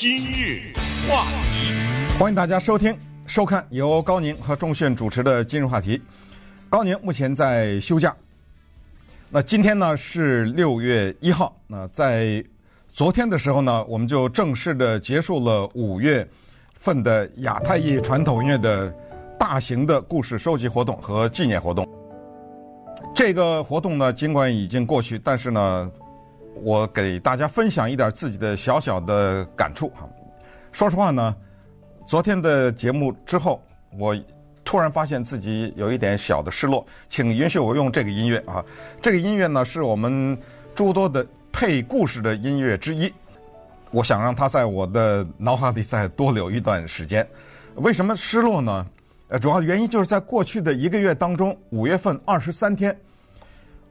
今日话题，欢迎大家收听、收看由高宁和钟炫主持的《今日话题》。高宁目前在休假。那今天呢是六月一号。那在昨天的时候呢，我们就正式的结束了五月份的亚太裔传统音乐的大型的故事收集活动和纪念活动。这个活动呢，尽管已经过去，但是呢，我给大家分享一点自己的小小的感触哈。说实话呢，昨天的节目之后，我突然发现自己有一点小的失落，请允许我用这个音乐啊。这个音乐呢，是我们诸多的配故事的音乐之一。我想让它在我的脑海里再多留一段时间。为什么失落呢？呃，主要原因就是在过去的一个月当中，五月份二十三天，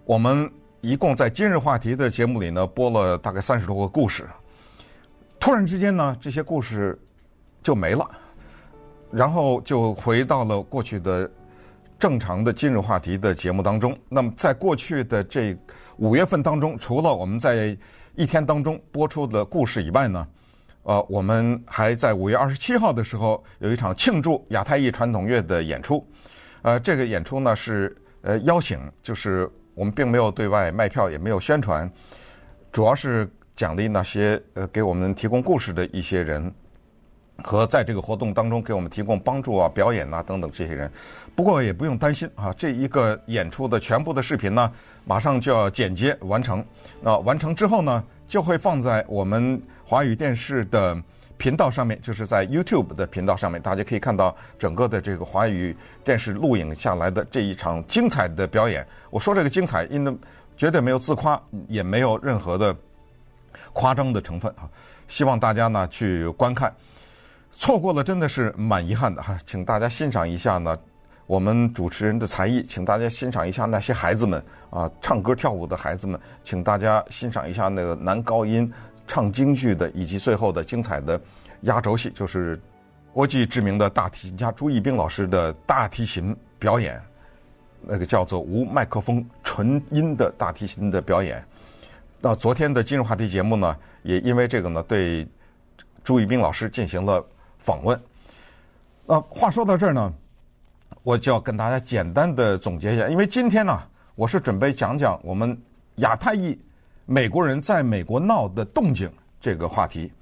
我们一共在今日话题的节目里呢播了大概三十多个故事。突然之间呢，这些故事就没了，然后就回到了过去的正常的今日话题的节目当中。那么，在过去的这五月份当中，除了我们在一天当中播出的故事以外呢，呃，我们还在五月二十七号的时候有一场庆祝亚太裔传统乐的演出。呃，这个演出呢是呃邀请，就是我们并没有对外卖票，也没有宣传，主要是奖励那些呃给我们提供故事的一些人，和在这个活动当中给我们提供帮助啊、表演啊等等这些人。不过也不用担心啊，这一个演出的全部的视频呢，马上就要剪接完成。那完成之后呢，就会放在我们华语电视的频道上面，就是在 YouTube 的频道上面，大家可以看到整个的这个华语电视录影下来的这一场精彩的表演。我说这个精彩，因为绝对没有自夸，也没有任何的夸张的成分啊。希望大家呢去观看，错过了真的是蛮遗憾的哈。请大家欣赏一下呢我们主持人的才艺，请大家欣赏一下那些孩子们啊唱歌跳舞的孩子们，请大家欣赏一下那个男高音。唱京剧的，以及最后的精彩的压轴戏，就是国际知名的大提琴家朱一冰老师的大提琴表演，那个叫做无麦克风纯音的大提琴的表演。那昨天的今日话题节目呢，也因为这个呢，对朱一冰老师进行了访问。那话说到这儿呢，我就要跟大家简单的总结一下，因为今天呢，我是准备讲讲我们亚太裔。美国人在美国闹的动静这个话题，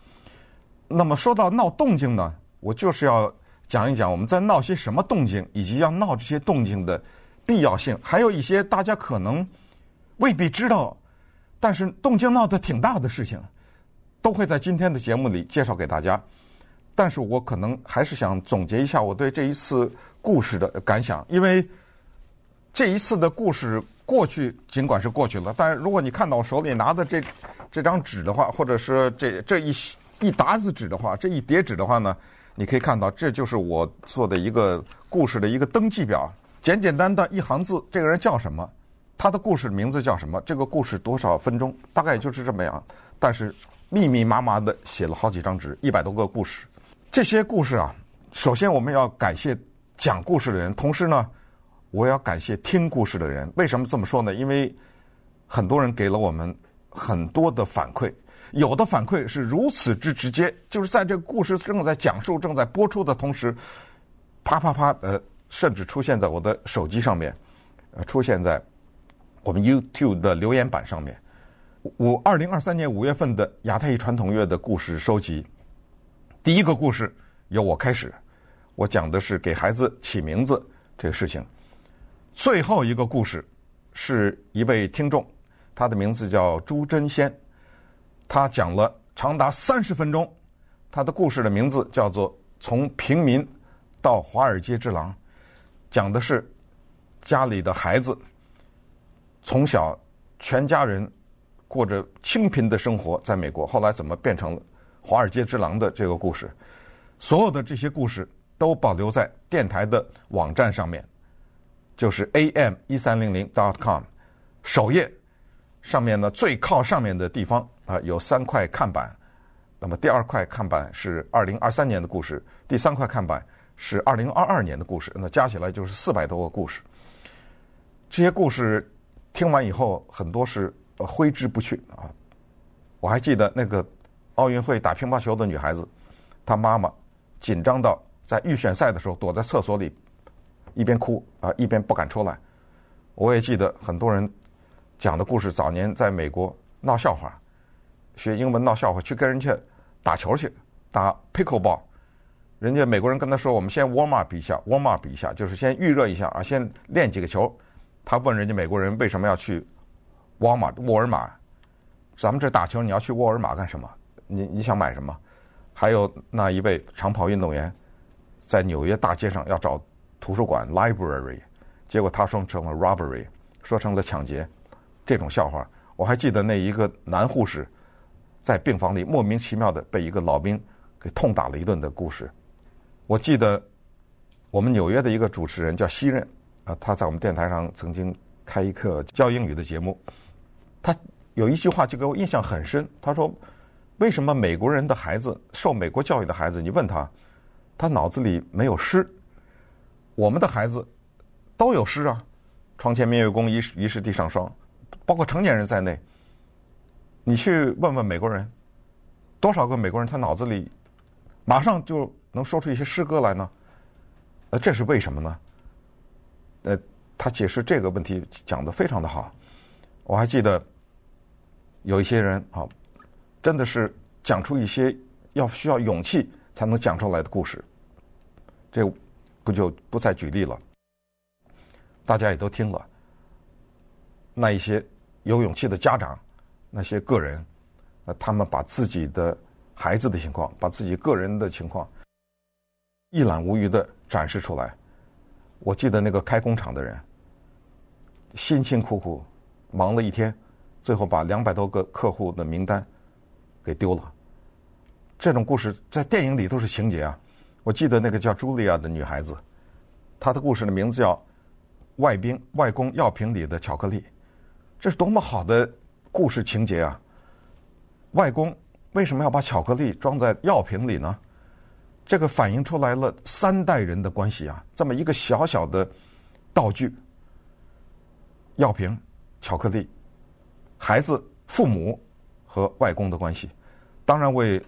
那么说到闹动静呢，我就是要讲一讲我们在闹些什么动静，以及要闹这些动静的必要性，还有一些大家可能未必知道，但是动静闹得挺大的事情，都会在今天的节目里介绍给大家。但是我可能还是想总结一下我对这一次故事的感想，因为这一次的故事。过去尽管是过去了，但是如果你看到我手里拿的这这张纸的话，或者是这这一一沓子纸的话，这一叠纸的话呢，你可以看到，这就是我做的一个故事的一个登记表，简简单单一行字，这个人叫什么，他的故事名字叫什么，这个故事多少分钟，大概就是这么样。但是密密麻麻的写了好几张纸，一百多个故事。这些故事啊，首先我们要感谢讲故事的人，同时呢。我要感谢听故事的人。为什么这么说呢？因为很多人给了我们很多的反馈，有的反馈是如此之直接，就是在这个故事正在讲述、正在播出的同时，啪啪啪，呃，甚至出现在我的手机上面，呃，出现在我们 YouTube 的留言板上面。我二零二三年五月份的亚太裔传统乐的故事收集，第一个故事由我开始，我讲的是给孩子起名字这个事情。最后一个故事是一位听众，他的名字叫朱真仙，他讲了长达三十分钟，他的故事的名字叫做《从平民到华尔街之狼》，讲的是家里的孩子从小全家人过着清贫的生活，在美国，后来怎么变成了华尔街之狼的这个故事。所有的这些故事都保留在电台的网站上面。就是 am 一三零零 dot com 首页上面呢，最靠上面的地方啊，有三块看板。那么第二块看板是二零二三年的故事，第三块看板是二零二二年的故事。那加起来就是四百多个故事。这些故事听完以后，很多是挥之不去啊。我还记得那个奥运会打乒乓球的女孩子，她妈妈紧张到在预选赛的时候躲在厕所里，一边哭啊一边不敢出来。我也记得很多人讲的故事，早年在美国闹笑话，学英文闹笑话，去跟人家打球去打 pickleball，人家美国人跟他说：“我们先 warm up 一下，warm up 一下，就是先预热一下啊，先练几个球。”他问人家美国人为什么要去沃尔玛？沃尔玛，咱们这打球，你要去沃尔玛干什么？你你想买什么？还有那一位长跑运动员，在纽约大街上要找图书馆 library，结果他说成了 robbery，说成了抢劫。这种笑话，我还记得那一个男护士在病房里莫名其妙的被一个老兵给痛打了一顿的故事。我记得我们纽约的一个主持人叫西任啊，他在我们电台上曾经开一课教英语的节目，他有一句话就给我印象很深，他说。为什么美国人的孩子，受美国教育的孩子，你问他，他脑子里没有诗？我们的孩子都有诗啊，“床前明月光，疑是疑是地上霜”，包括成年人在内。你去问问美国人，多少个美国人他脑子里马上就能说出一些诗歌来呢？呃，这是为什么呢？呃，他解释这个问题讲得非常的好。我还记得有一些人啊。真的是讲出一些要需要勇气才能讲出来的故事，这不就不再举例了。大家也都听了，那一些有勇气的家长，那些个人，呃他们把自己的孩子的情况，把自己个人的情况一览无余的展示出来。我记得那个开工厂的人，辛辛苦苦忙了一天，最后把两百多个客户的名单。给丢了，这种故事在电影里都是情节啊。我记得那个叫茱莉亚的女孩子，她的故事的名字叫《外宾外公药瓶里的巧克力》，这是多么好的故事情节啊！外公为什么要把巧克力装在药瓶里呢？这个反映出来了三代人的关系啊。这么一个小小的道具，药瓶、巧克力、孩子、父母和外公的关系。当然，我也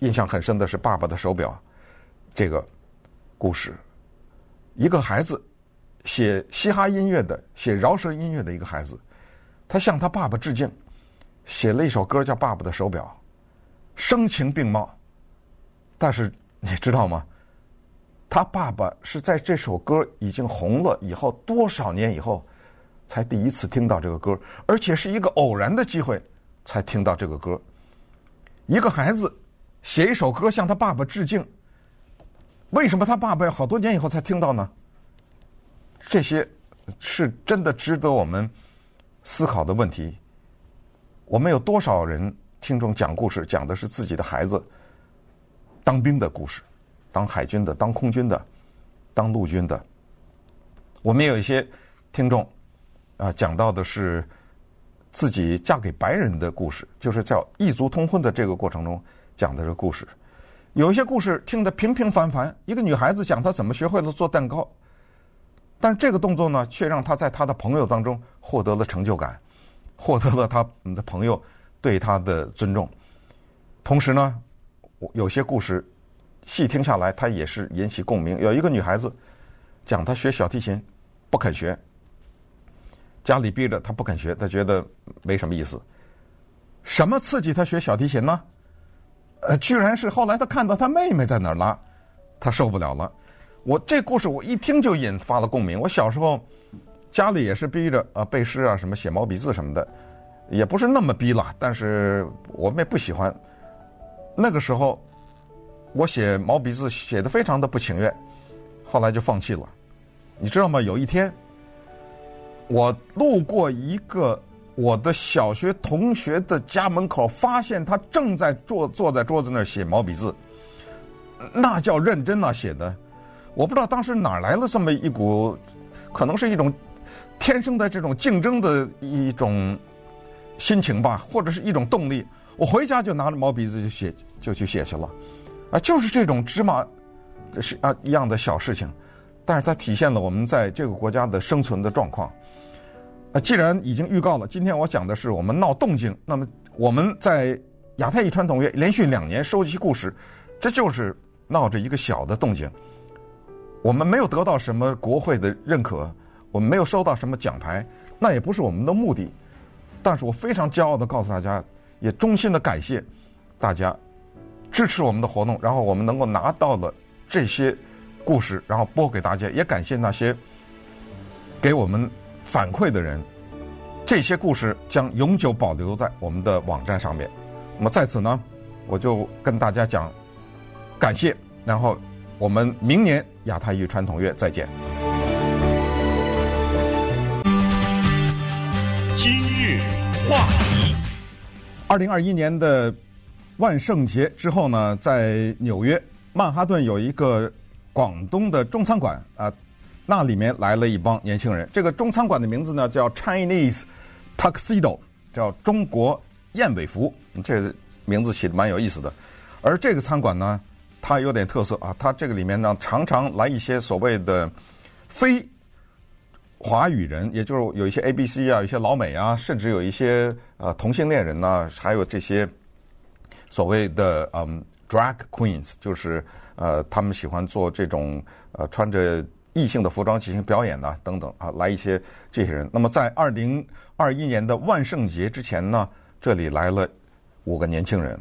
印象很深的是《爸爸的手表》这个故事。一个孩子写嘻哈音乐的，写饶舌音乐的一个孩子，他向他爸爸致敬，写了一首歌叫《爸爸的手表》，声情并茂。但是你知道吗？他爸爸是在这首歌已经红了以后多少年以后，才第一次听到这个歌，而且是一个偶然的机会才听到这个歌。一个孩子写一首歌向他爸爸致敬，为什么他爸爸要好多年以后才听到呢？这些是真的值得我们思考的问题。我们有多少人听众讲故事，讲的是自己的孩子当兵的故事，当海军的，当空军的，当陆军的。我们有一些听众啊，讲到的是。自己嫁给白人的故事，就是叫异族通婚的这个过程中讲的这个故事。有一些故事听得平平凡凡，一个女孩子讲她怎么学会了做蛋糕，但这个动作呢，却让她在她的朋友当中获得了成就感，获得了她的朋友对她的尊重。同时呢，有些故事细听下来，她也是引起共鸣。有一个女孩子讲她学小提琴，不肯学。家里逼着她不肯学，她觉得没什么意思。什么刺激她学小提琴呢？呃，居然是后来他看到他妹妹在那儿拉，他受不了了。我这故事我一听就引发了共鸣。我小时候家里也是逼着啊背诗啊什么写毛笔字什么的，也不是那么逼了，但是我们也不喜欢。那个时候我写毛笔字写的非常的不情愿，后来就放弃了。你知道吗？有一天。我路过一个我的小学同学的家门口，发现他正在坐坐在桌子那儿写毛笔字，那叫认真啊写的。我不知道当时哪来了这么一股，可能是一种天生的这种竞争的一种心情吧，或者是一种动力。我回家就拿着毛笔字就写，就去写去了。啊，就是这种芝麻是啊一样的小事情，但是它体现了我们在这个国家的生存的状况。啊，既然已经预告了，今天我讲的是我们闹动静。那么我们在亚太裔传统乐连续两年收集故事，这就是闹着一个小的动静。我们没有得到什么国会的认可，我们没有收到什么奖牌，那也不是我们的目的。但是我非常骄傲地告诉大家，也衷心的感谢大家支持我们的活动，然后我们能够拿到了这些故事，然后播给大家。也感谢那些给我们反馈的人，这些故事将永久保留在我们的网站上面。那么在此呢，我就跟大家讲感谢，然后。我们明年亚太与传统月再见。今日话题。二零二一年的万圣节之后呢，在纽约曼哈顿有一个广东的中餐馆啊，那里面来了一帮年轻人。这个中餐馆的名字呢叫 Chinese Tuxedo，叫中国燕尾服。这个名字起得蛮有意思的。而这个餐馆呢，它有点特色啊，它这个里面呢常常来一些所谓的非华语人，也就是有一些 A B C 啊，一些老美啊，甚至有一些呃同性恋人呢，还有这些所谓的嗯 drag queens，就是呃他们喜欢做这种呃穿着异性的服装进行表演呢等等啊，来一些这些人。那么在二零二一年的万圣节之前呢，这里来了五个年轻人，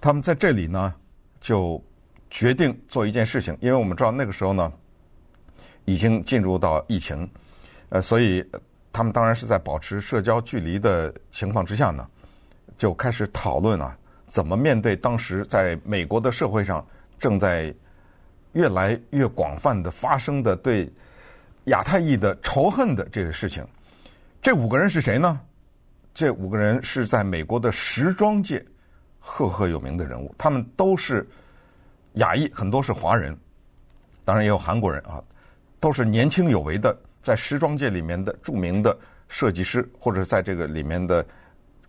他们在这里呢就。决定做一件事情，因为我们知道那个时候呢，已经进入到疫情，呃，所以他们当然是在保持社交距离的情况之下呢，就开始讨论啊，怎么面对当时在美国的社会上正在越来越广泛的发生的对亚太裔的仇恨的这个事情。这五个人是谁呢？这五个人是在美国的时装界赫赫有名的人物，他们都是。亚裔很多是华人，当然也有韩国人啊，都是年轻有为的，在时装界里面的著名的设计师，或者在这个里面的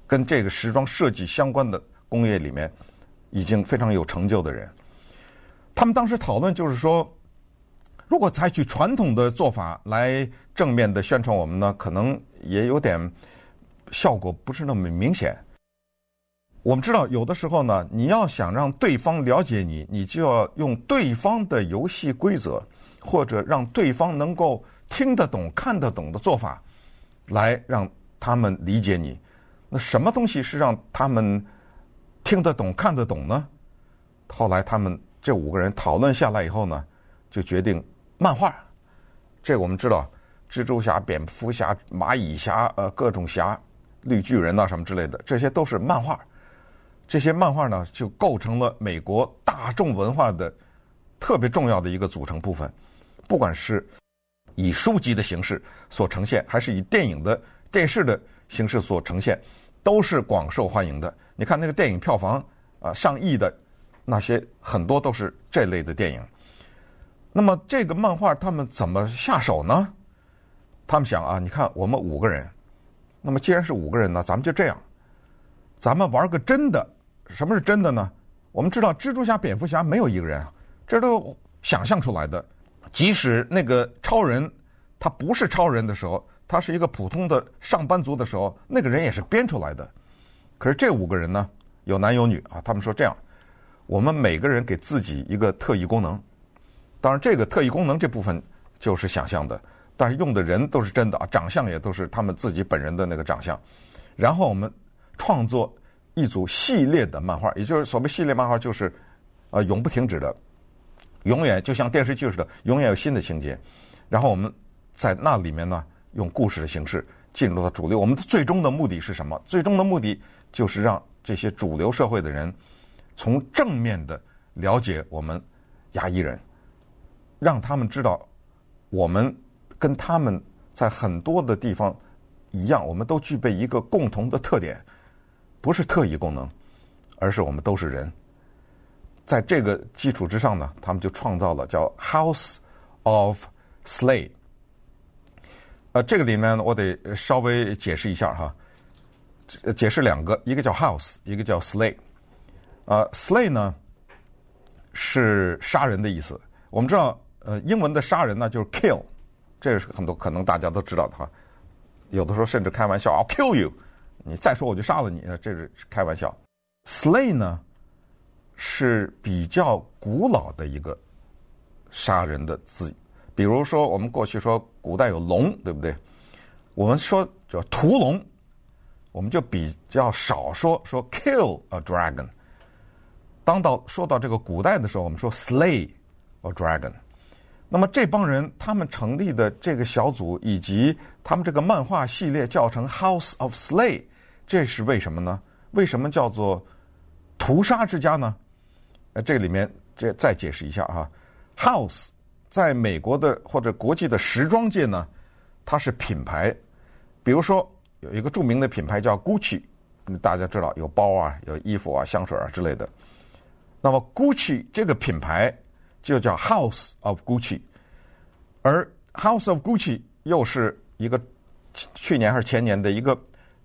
跟这个时装设计相关的工业里面已经非常有成就的人。他们当时讨论就是说，如果采取传统的做法来正面的宣传我们呢，可能也有点效果不是那么明显。我们知道，有的时候呢，你要想让对方了解你，你就要用对方的游戏规则，或者让对方能够听得懂、看得懂的做法，来让他们理解你。那什么东西是让他们听得懂、看得懂呢？后来他们这五个人讨论下来以后呢，就决定漫画。这我们知道，蜘蛛侠、蝙蝠侠、蚂蚁侠、呃，各种侠、绿巨人呐、啊，什么之类的，这些都是漫画。这些漫画呢，就构成了美国大众文化的特别重要的一个组成部分。不管是以书籍的形式所呈现，还是以电影的电视的形式所呈现，都是广受欢迎的。你看那个电影票房啊，上亿的那些很多都是这类的电影。那么这个漫画他们怎么下手呢？他们想啊，你看我们五个人，那么既然是五个人呢，咱们就这样，咱们玩个真的。什么是真的呢？我们知道蜘蛛侠、蝙蝠侠没有一个人啊，这都想象出来的。即使那个超人他不是超人的时候，他是一个普通的上班族的时候，那个人也是编出来的。可是这五个人呢，有男有女啊。他们说这样，我们每个人给自己一个特异功能。当然，这个特异功能这部分就是想象的，但是用的人都是真的啊，长相也都是他们自己本人的那个长相。然后我们创作。一组系列的漫画，也就是所谓系列漫画，就是呃永不停止的，永远就像电视剧似的，永远有新的情节。然后我们在那里面呢，用故事的形式进入到主流。我们的最终的目的是什么？最终的目的就是让这些主流社会的人从正面的了解我们亚裔人，让他们知道我们跟他们在很多的地方一样，我们都具备一个共同的特点。不是特异功能，而是我们都是人。在这个基础之上呢，他们就创造了叫 House of Slay。呃，这个里面我得稍微解释一下哈，解释两个，一个叫 House，一个叫 Slay。呃，Slay 呢是杀人的意思。我们知道，呃，英文的杀人呢就是 kill，这是很多可能大家都知道的哈。有的时候甚至开玩笑，I'll kill you。你再说我就杀了你，这是开玩笑。slay 呢是比较古老的一个杀人的字，比如说我们过去说古代有龙，对不对？我们说叫屠龙，我们就比较少说说 kill a dragon。当到说到这个古代的时候，我们说 slay a dragon。那么这帮人他们成立的这个小组，以及他们这个漫画系列叫成 House of Slay，这是为什么呢？为什么叫做屠杀之家呢？呃，这里面这再解释一下哈。House 在美国的或者国际的时装界呢，它是品牌。比如说，有一个著名的品牌叫 Gucci，大家知道有包啊、有衣服啊、香水啊之类的。那么 Gucci 这个品牌就叫 House of Gucci，而 House of Gucci 又是一个去年还是前年的一个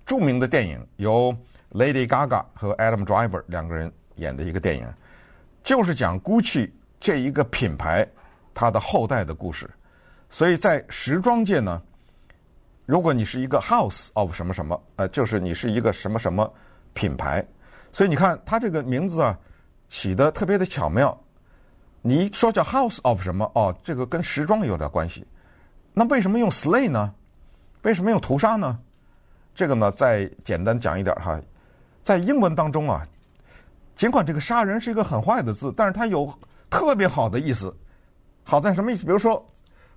著名的电影，由 Lady Gaga 和 Adam Driver 两个人演的一个电影，就是讲 Gucci 这一个品牌它的后代的故事。所以在时装界呢。如果你是一个 House of 什么什么，呃，就是你是一个什么什么品牌，所以你看它这个名字啊，起得特别的巧妙。你说叫 House of 什么，哦，这个跟时装有点关系。那为什么用 Slay 呢？为什么用屠杀呢？这个呢，再简单讲一点哈，在英文当中啊，尽管这个杀人是一个很坏的字，但是它有特别好的意思。好在什么意思？比如说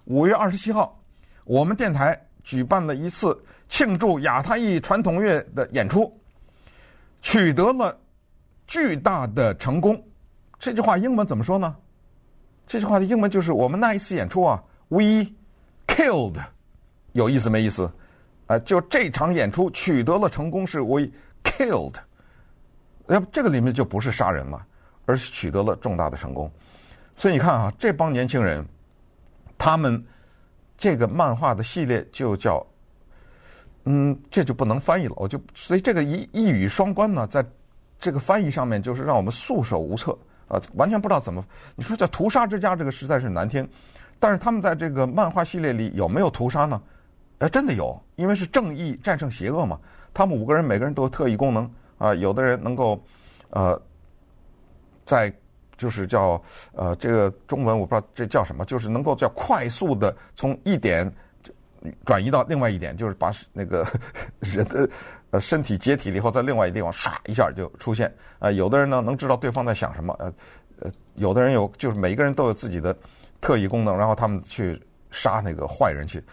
五月二十七号，我们电台。举办了一次庆祝亚太裔传统乐的演出，取得了巨大的成功。这句话英文怎么说呢？这句话的英文就是我们那一次演出啊，We killed，有意思没意思？啊，就这场演出取得了成功，是 We killed。要不这个里面就不是杀人了，而是取得了重大的成功。所以你看啊，这帮年轻人，他们。这个漫画的系列就叫，嗯，这就不能翻译了。我就所以这个一一语双关呢，在这个翻译上面就是让我们束手无策啊，完全不知道怎么。你说叫屠杀之家，这个实在是难听。但是他们在这个漫画系列里有没有屠杀呢？哎，真的有，因为是正义战胜邪恶嘛。他们五个人每个人都有特异功能啊，有的人能够呃在。就是叫呃，这个中文我不知道这叫什么，就是能够叫快速的从一点转移到另外一点，就是把那个人的呃身体解体了以后，在另外一个地方唰一下就出现。呃，有的人呢能知道对方在想什么，呃呃，有的人有就是每个人都有自己的特异功能，然后他们去杀那个坏人去。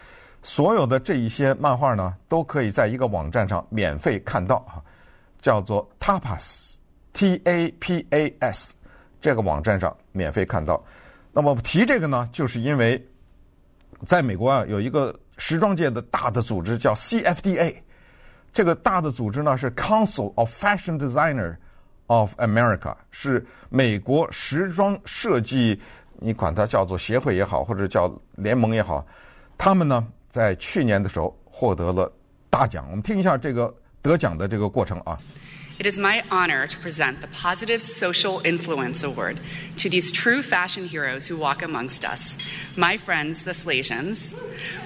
所有的这一些漫画呢，都可以在一个网站上免费看到啊，叫做 Tapas，T A P A S。这个网站上免费看到。那么提这个呢，就是因为在美国啊，有一个时装界的大的组织叫 CFDA。这个大的组织呢是 Council of Fashion Designer of America，是美国时装设计，你管它叫做协会也好，或者叫联盟也好，他们呢在去年的时候获得了大奖。我们听一下这个得奖的这个过程啊。It is my honor to present the Positive Social Influence Award to these true fashion heroes who walk amongst us. My friends, the Slasians,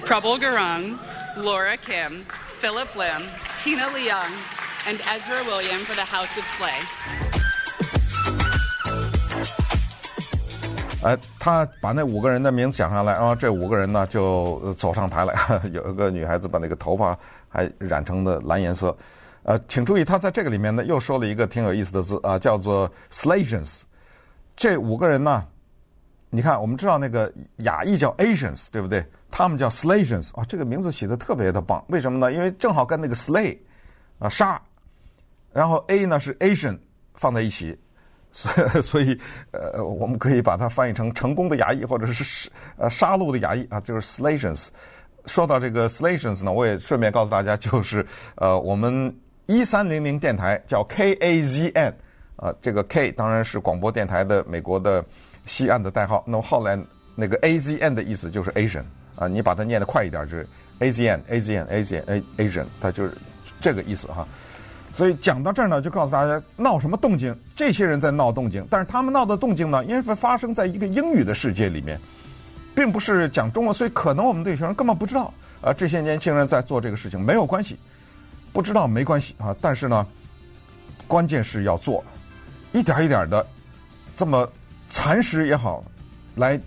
Prabal Gurung, Laura Kim, Philip Lim, Tina Leung, and Ezra William for the House of Slay. 哎，他把那五个人的名字讲上来，然后这五个人呢就走上台来。有一个女孩子把那个头发还染成的蓝颜色。呃，请注意，他在这个里面呢，又说了一个挺有意思的字啊，叫做 Slasians。这五个人呢，你看，我们知道那个雅裔叫 Asians，对不对？他们叫 Slasians 啊，这个名字起得特别的棒。为什么呢？因为正好跟那个 slay 啊杀，然后 A 呢是 Asian 放在一起，所以 所以呃，我们可以把它翻译成成功的牙医，或者是呃杀戮的牙医啊，就是 Slasians。说到这个 Slasians 呢，我也顺便告诉大家，就是呃我们。一三零零电台叫 KAZN，啊，这个 K 当然是广播电台的美国的西岸的代号。那么后来那个 AZN 的意思就是 Asian，啊，你把它念得快一点就是 Asian Asian Asian Asian，它就是这个意思哈。所以讲到这儿呢，就告诉大家闹什么动静？这些人在闹动静，但是他们闹的动静呢，因为发生在一个英语的世界里面，并不是讲中文，所以可能我们这些人根本不知道啊，这些年轻人在做这个事情没有关系。不知道没关系啊，但是呢，关键是要做，一点一点的，这么蚕食也好，来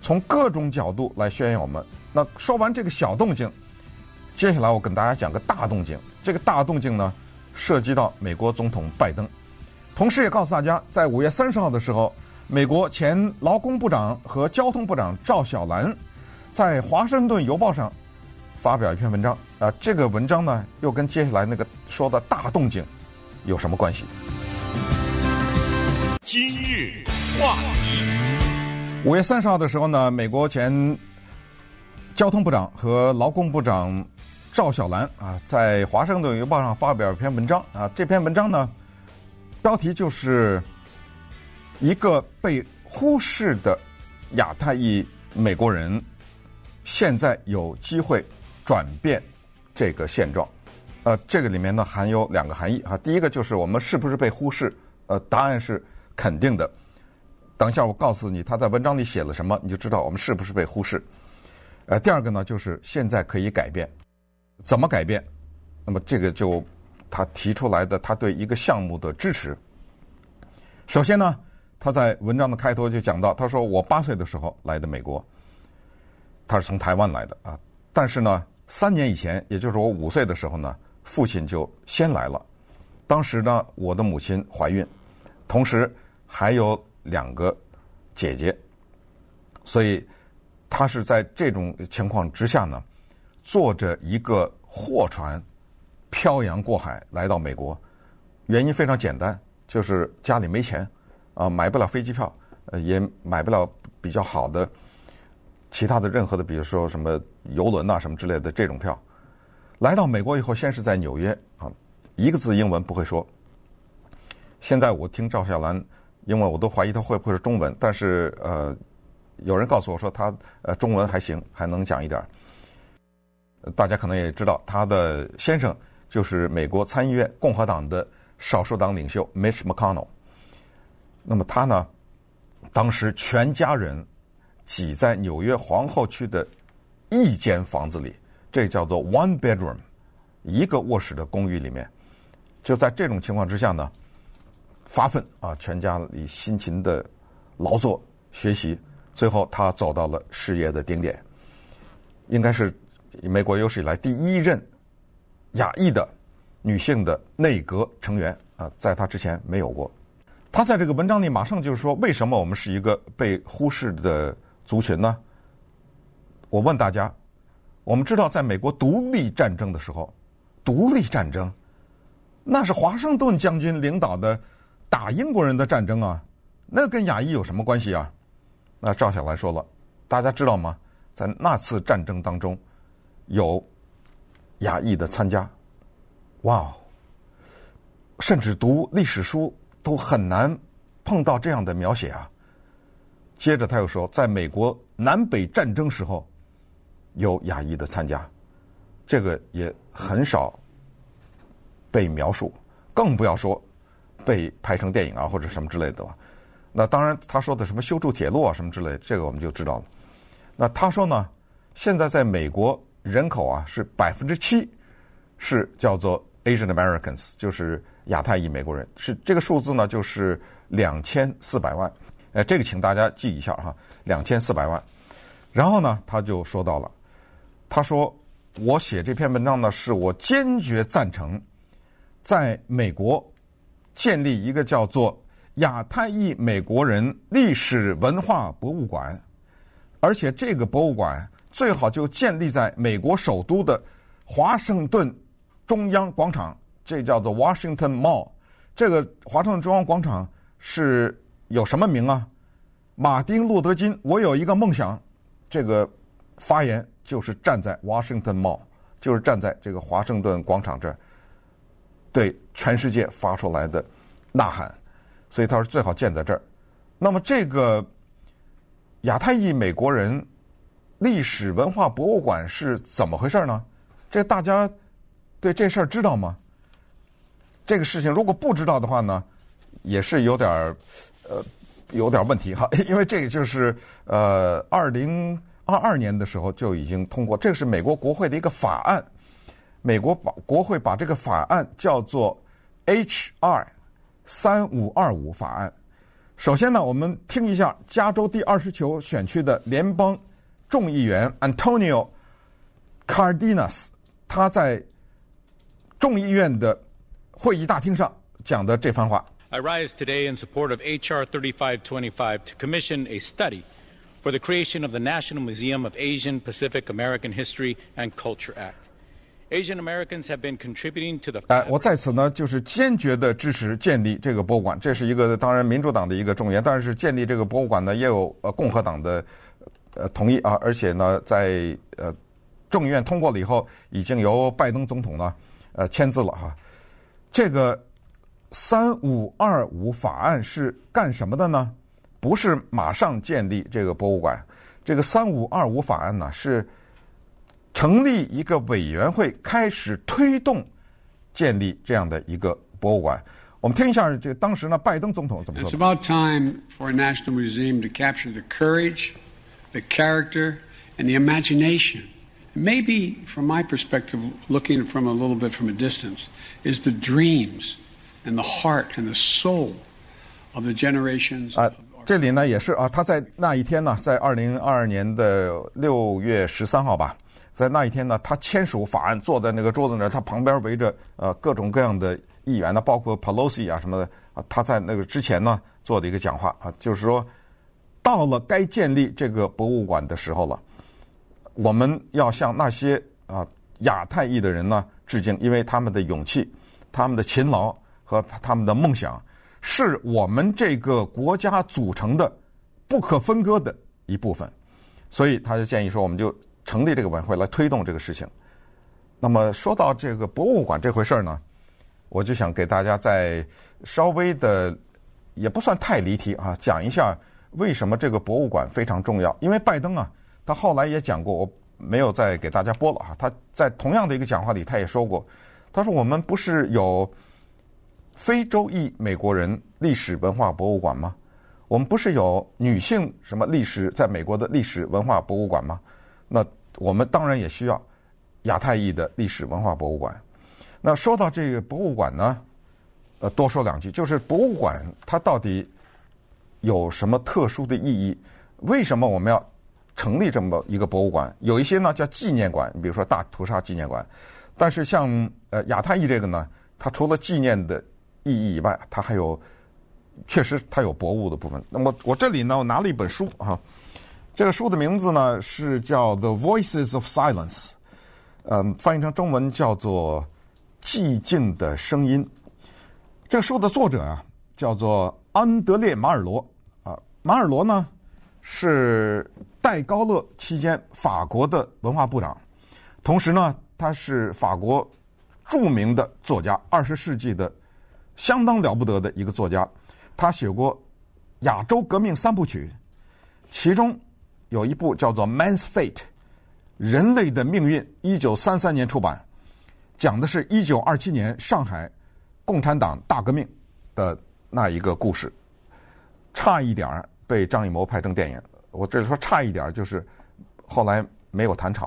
从各种角度来宣扬我们。那说完这个小动静，接下来我跟大家讲个大动静。这个大动静呢，涉及到美国总统拜登，同时也告诉大家，在五月三十号的时候，美国前劳工部长和交通部长赵小兰在《华盛顿邮报》上发表一篇文章。啊，这个文章呢，又跟接下来那个说的大动静有什么关系？今日话题。五月三十号的时候呢，美国前交通部长和劳工部长赵小兰啊，在《华盛顿邮报》上发表一篇文章啊。这篇文章呢，标题就是一个被忽视的亚太裔美国人，现在有机会转变。这个现状，呃，这个里面呢含有两个含义啊。第一个就是我们是不是被忽视？呃，答案是肯定的。等一下我告诉你他在文章里写了什么，你就知道我们是不是被忽视。呃，第二个呢就是现在可以改变，怎么改变？那么这个就他提出来的他对一个项目的支持。首先呢，他在文章的开头就讲到，他说我八岁的时候来的美国，他是从台湾来的啊，但是呢。三年以前，也就是我五岁的时候呢，父亲就先来了。当时呢，我的母亲怀孕，同时还有两个姐姐，所以他是在这种情况之下呢，坐着一个货船漂洋过海来到美国。原因非常简单，就是家里没钱啊，买不了飞机票，也买不了比较好的。其他的任何的，比如说什么游轮呐、啊、什么之类的这种票，来到美国以后，先是在纽约啊，一个字英文不会说。现在我听赵小兰，因为我都怀疑他会不会是中文，但是呃，有人告诉我说他呃中文还行，还能讲一点。大家可能也知道，他的先生就是美国参议院共和党的少数党领袖 Mitch McConnell。那么他呢，当时全家人。挤在纽约皇后区的一间房子里，这叫做 one bedroom，一个卧室的公寓里面，就在这种情况之下呢，发奋啊，全家里辛勤的劳作学习，最后他走到了事业的顶点，应该是美国有史以来第一任亚裔的女性的内阁成员啊，在他之前没有过。他在这个文章里马上就是说，为什么我们是一个被忽视的族群呢？我问大家，我们知道，在美国独立战争的时候，独立战争那是华盛顿将军领导的打英国人的战争啊，那跟亚裔有什么关系啊？那赵小兰说了，大家知道吗？在那次战争当中，有亚裔的参加，哇哦，甚至读历史书都很难碰到这样的描写啊。接着他又说，在美国南北战争时候，有亚裔的参加，这个也很少被描述，更不要说被拍成电影啊或者什么之类的了。那当然，他说的什么修筑铁路啊什么之类，这个我们就知道了。那他说呢，现在在美国人口啊是百分之七是叫做 Asian Americans，就是亚太裔美国人，是这个数字呢就是两千四百万。哎，这个请大家记一下哈，两千四百万。然后呢，他就说到了，他说：“我写这篇文章呢，是我坚决赞成在美国建立一个叫做亚太裔美国人历史文化博物馆，而且这个博物馆最好就建立在美国首都的华盛顿中央广场，这叫做 Washington Mall。这个华盛顿中央广场是。”有什么名啊？马丁·路德·金，我有一个梦想。这个发言就是站在 Washington Mall，就是站在这个华盛顿广场这儿，对全世界发出来的呐喊。所以他说最好建在这儿。那么这个亚太裔美国人历史文化博物馆是怎么回事呢？这大家对这事儿知道吗？这个事情如果不知道的话呢，也是有点儿。呃，有点问题哈，因为这个就是呃，二零二二年的时候就已经通过，这个是美国国会的一个法案，美国把国会把这个法案叫做 H.R. 三五二五法案。首先呢，我们听一下加州第二十九选区的联邦众议员 Antonio Cardenas 他在众议院的会议大厅上讲的这番话。I rise today in support of H.R. 3525 to commission a study for the creation of the National Museum of Asian Pacific American History and Culture Act. Asian Americans have been contributing to the. 哎，我在此呢，就是坚决的支持建立这个博物馆。这是一个当然民主党的一个众议员，但是建立这个博物馆呢，也有呃共和党的呃同意啊，而且呢，在呃众议院通过了以后，已经由拜登总统呢呃签字了哈。这个三五二五法案是干什么的呢？不是马上建立这个博物馆。这个三五二五法案呢是。成立一个委员会，开始推动建立这样的一个博物馆。我们听一下这个当时呢，拜登总统怎么说？It's about time for a national museum to capture the courage, the character, and the imagination. Maybe, from my perspective, looking from a little bit from a distance, is the dreams and the heart and the soul of the generations. 啊，这里呢也是啊，他在那一天呢，在二零二二年的六月十三号吧。在那一天呢，他签署法案，坐在那个桌子那儿，他旁边围着呃各种各样的议员呢，包括 Pelosi 啊什么的啊。他在那个之前呢做的一个讲话啊，就是说到了该建立这个博物馆的时候了，我们要向那些啊亚太裔的人呢致敬，因为他们的勇气、他们的勤劳和他们的梦想，是我们这个国家组成的不可分割的一部分。所以他就建议说，我们就。成立这个委员会来推动这个事情。那么说到这个博物馆这回事儿呢，我就想给大家再稍微的，也不算太离题啊，讲一下为什么这个博物馆非常重要。因为拜登啊，他后来也讲过，我没有再给大家播了啊。他在同样的一个讲话里，他也说过，他说我们不是有非洲裔美国人历史文化博物馆吗？我们不是有女性什么历史在美国的历史文化博物馆吗？那我们当然也需要亚太裔的历史文化博物馆。那说到这个博物馆呢，呃，多说两句，就是博物馆它到底有什么特殊的意义？为什么我们要成立这么一个博物馆？有一些呢叫纪念馆，比如说大屠杀纪念馆。但是像呃亚太裔这个呢，它除了纪念的意义以外，它还有确实它有博物的部分。那么我这里呢，我拿了一本书哈。这个书的名字呢是叫《The Voices of Silence》，嗯，翻译成中文叫做《寂静的声音》。这个书的作者啊叫做安德烈·马尔罗啊，马尔罗呢是戴高乐期间法国的文化部长，同时呢他是法国著名的作家，二十世纪的相当了不得的一个作家。他写过《亚洲革命三部曲》，其中。有一部叫做《Man's Fate》，人类的命运，一九三三年出版，讲的是一九二七年上海共产党大革命的那一个故事，差一点儿被张艺谋拍成电影。我这里说差一点儿，就是后来没有谈成，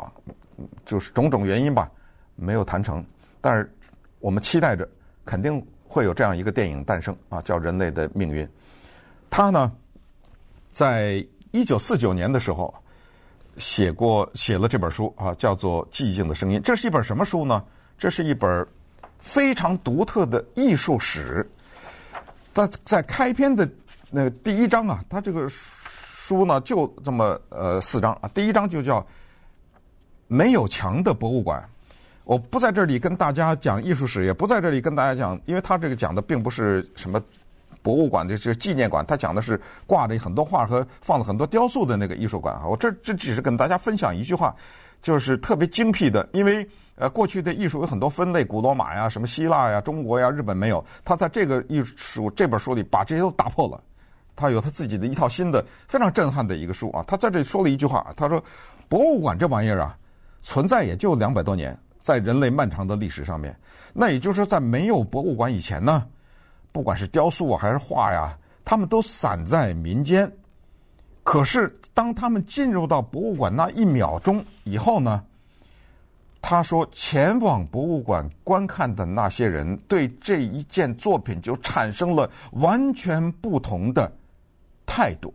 就是种种原因吧，没有谈成。但是我们期待着，肯定会有这样一个电影诞生啊，叫《人类的命运》。他呢，在。一九四九年的时候，写过写了这本书啊，叫做《寂静的声音》。这是一本什么书呢？这是一本非常独特的艺术史。在在开篇的那第一章啊，它这个书呢就这么呃四章啊。第一章就叫“没有墙的博物馆”。我不在这里跟大家讲艺术史，也不在这里跟大家讲，因为他这个讲的并不是什么。博物馆的这纪念馆，他讲的是挂着很多画和放了很多雕塑的那个艺术馆啊。我这这只是跟大家分享一句话，就是特别精辟的，因为呃过去的艺术有很多分类，古罗马呀、什么希腊呀、中国呀、日本没有，他在这个艺术这本书里把这些都打破了，他有他自己的一套新的非常震撼的一个书啊。他在这里说了一句话，他说：“博物馆这玩意儿啊，存在也就两百多年，在人类漫长的历史上面，那也就是说在没有博物馆以前呢。”不管是雕塑啊还是画呀，他们都散在民间。可是当他们进入到博物馆那一秒钟以后呢，他说，前往博物馆观看的那些人，对这一件作品就产生了完全不同的态度。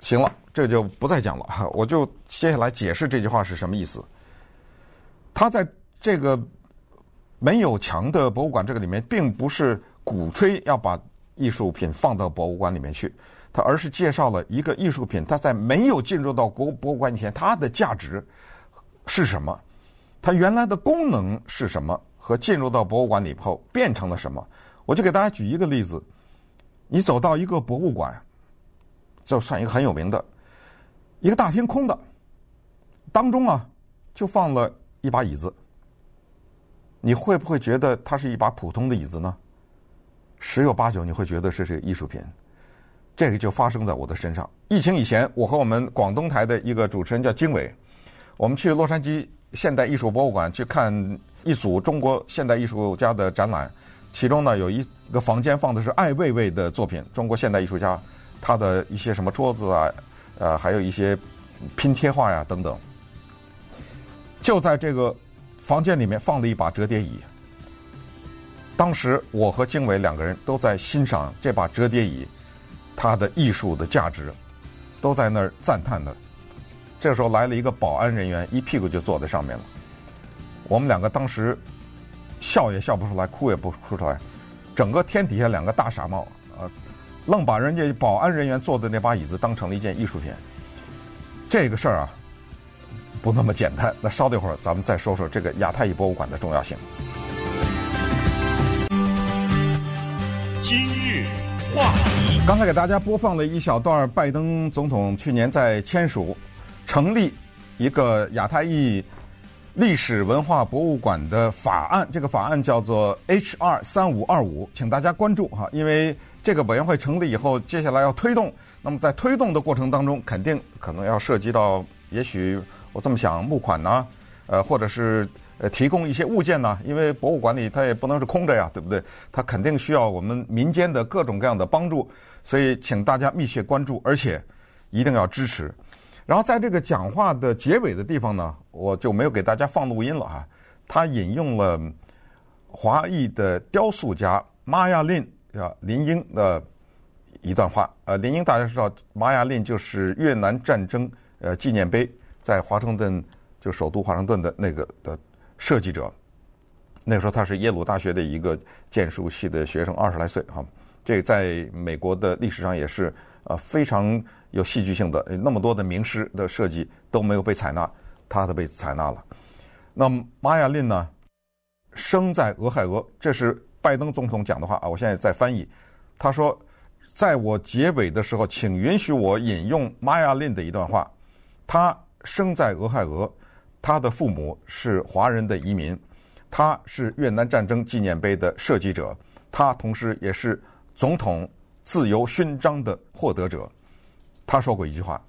行了，这就不再讲了，我就接下来解释这句话是什么意思。他在这个没有墙的博物馆这个里面，并不是鼓吹要把艺术品放到博物馆里面去，它而是介绍了一个艺术品，它在没有进入到国博物馆以前，它的价值。是什么？它原来的功能是什么？和进入到博物馆里后变成了什么？我就给大家举一个例子：你走到一个博物馆，就算一个很有名的，一个大厅空的，当中啊就放了一把椅子。你会不会觉得它是一把普通的椅子呢？十有八九你会觉得这是艺术品。这个就发生在我的身上。疫情以前，我和我们广东台的一个主持人叫经纬。我们去洛杉矶现代艺术博物馆去看一组中国现代艺术家的展览，其中呢有一个房间放的是艾未未的作品，中国现代艺术家他的一些什么桌子啊，呃，还有一些拼贴画呀等等。就在这个房间里面放了一把折叠椅，当时我和经纬两个人都在欣赏这把折叠椅它的艺术的价值，都在那儿赞叹的。这时候来了一个保安人员，一屁股就坐在上面了。我们两个当时笑也笑不出来，哭也不哭出来，整个天底下两个大傻帽啊，愣把人家保安人员坐的那把椅子当成了一件艺术品。这个事儿啊，不那么简单。那稍等一会儿，咱们再说说这个亚太裔博物馆的重要性。今日话题，刚才给大家播放了一小段拜登总统去年在签署。成立一个亚太裔历史文化博物馆的法案，这个法案叫做 H.R. 三五二五，请大家关注哈，因为这个委员会成立以后，接下来要推动。那么在推动的过程当中，肯定可能要涉及到，也许我这么想，募款呐，呃，或者是呃提供一些物件呐，因为博物馆里它也不能是空着呀，对不对？它肯定需要我们民间的各种各样的帮助，所以请大家密切关注，而且一定要支持。然后在这个讲话的结尾的地方呢，我就没有给大家放录音了哈。他引用了华裔的雕塑家玛雅琳啊林英的一段话。呃，林英大家知道，玛雅琳就是越南战争呃纪念碑在华盛顿就首都华盛顿的那个的设计者。那个时候他是耶鲁大学的一个建筑系的学生，二十来岁哈。这在美国的历史上也是呃非常。有戏剧性的，那么多的名师的设计都没有被采纳，他的被采纳了。那么玛雅琳呢，生在俄亥俄，这是拜登总统讲的话啊，我现在在翻译。他说，在我结尾的时候，请允许我引用玛雅琳的一段话。他生在俄亥俄，他的父母是华人的移民，他是越南战争纪念碑的设计者，他同时也是总统自由勋章的获得者。他说过一句话，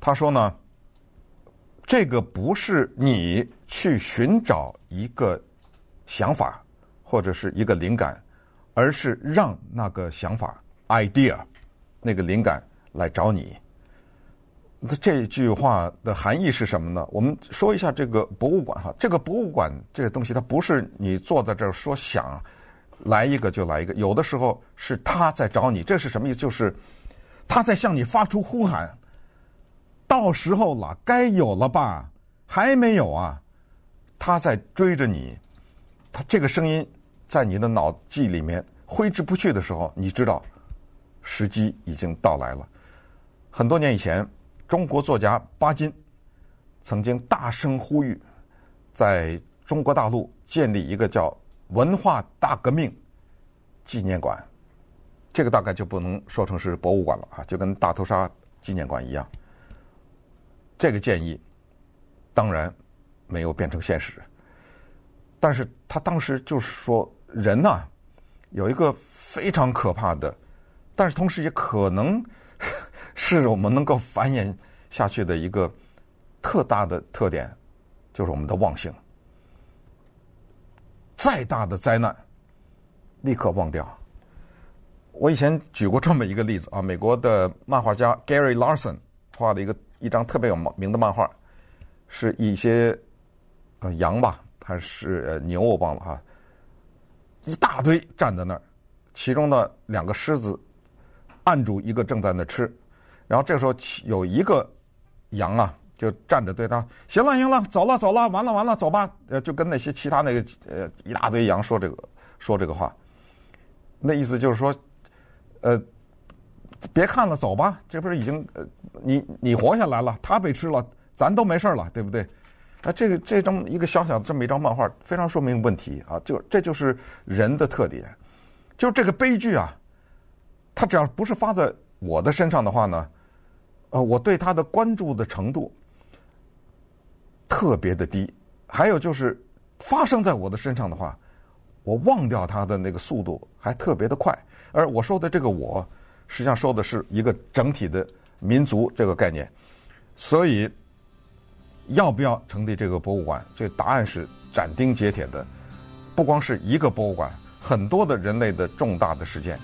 他说呢，这个不是你去寻找一个想法或者是一个灵感，而是让那个想法 idea 那个灵感来找你。这句话的含义是什么呢？我们说一下这个博物馆哈，这个博物馆这个东西，它不是你坐在这儿说想来一个就来一个，有的时候是他在找你，这是什么意思？就是。他在向你发出呼喊，到时候了，该有了吧？还没有啊？他在追着你，他这个声音在你的脑际里面挥之不去的时候，你知道时机已经到来了。很多年以前，中国作家巴金曾经大声呼吁，在中国大陆建立一个叫“文化大革命”纪念馆。这个大概就不能说成是博物馆了啊，就跟大屠杀纪念馆一样。这个建议当然没有变成现实，但是他当时就是说，人呐有一个非常可怕的，但是同时也可能是我们能够繁衍下去的一个特大的特点，就是我们的忘性。再大的灾难，立刻忘掉。我以前举过这么一个例子啊，美国的漫画家 Gary Larson 画的一个一张特别有名的漫画，是一些呃羊吧，还是呃牛我忘了哈，一大堆站在那儿，其中的两个狮子按住一个正在那吃，然后这时候有一个羊啊就站着对他，行了行了，走了走了，完了完了，走吧，呃就跟那些其他那个呃一大堆羊说这个说这个话，那意思就是说，呃。别看了，走吧。这不是已经呃，你你活下来了，他被吃了，咱都没事了，对不对？那这个这张一个小小的这么一张漫画，非常说明问题啊！就这就是人的特点，就这个悲剧啊，他只要不是发在我的身上的话呢，呃，我对他的关注的程度特别的低。还有就是发生在我的身上的话，我忘掉他的那个速度还特别的快。而我说的这个我。实际上说的是一个整体的民族这个概念，所以要不要成立这个博物馆？这答案是斩钉截铁的。不光是一个博物馆，很多的人类的重大的事件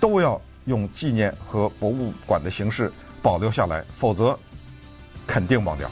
都要用纪念和博物馆的形式保留下来，否则肯定忘掉。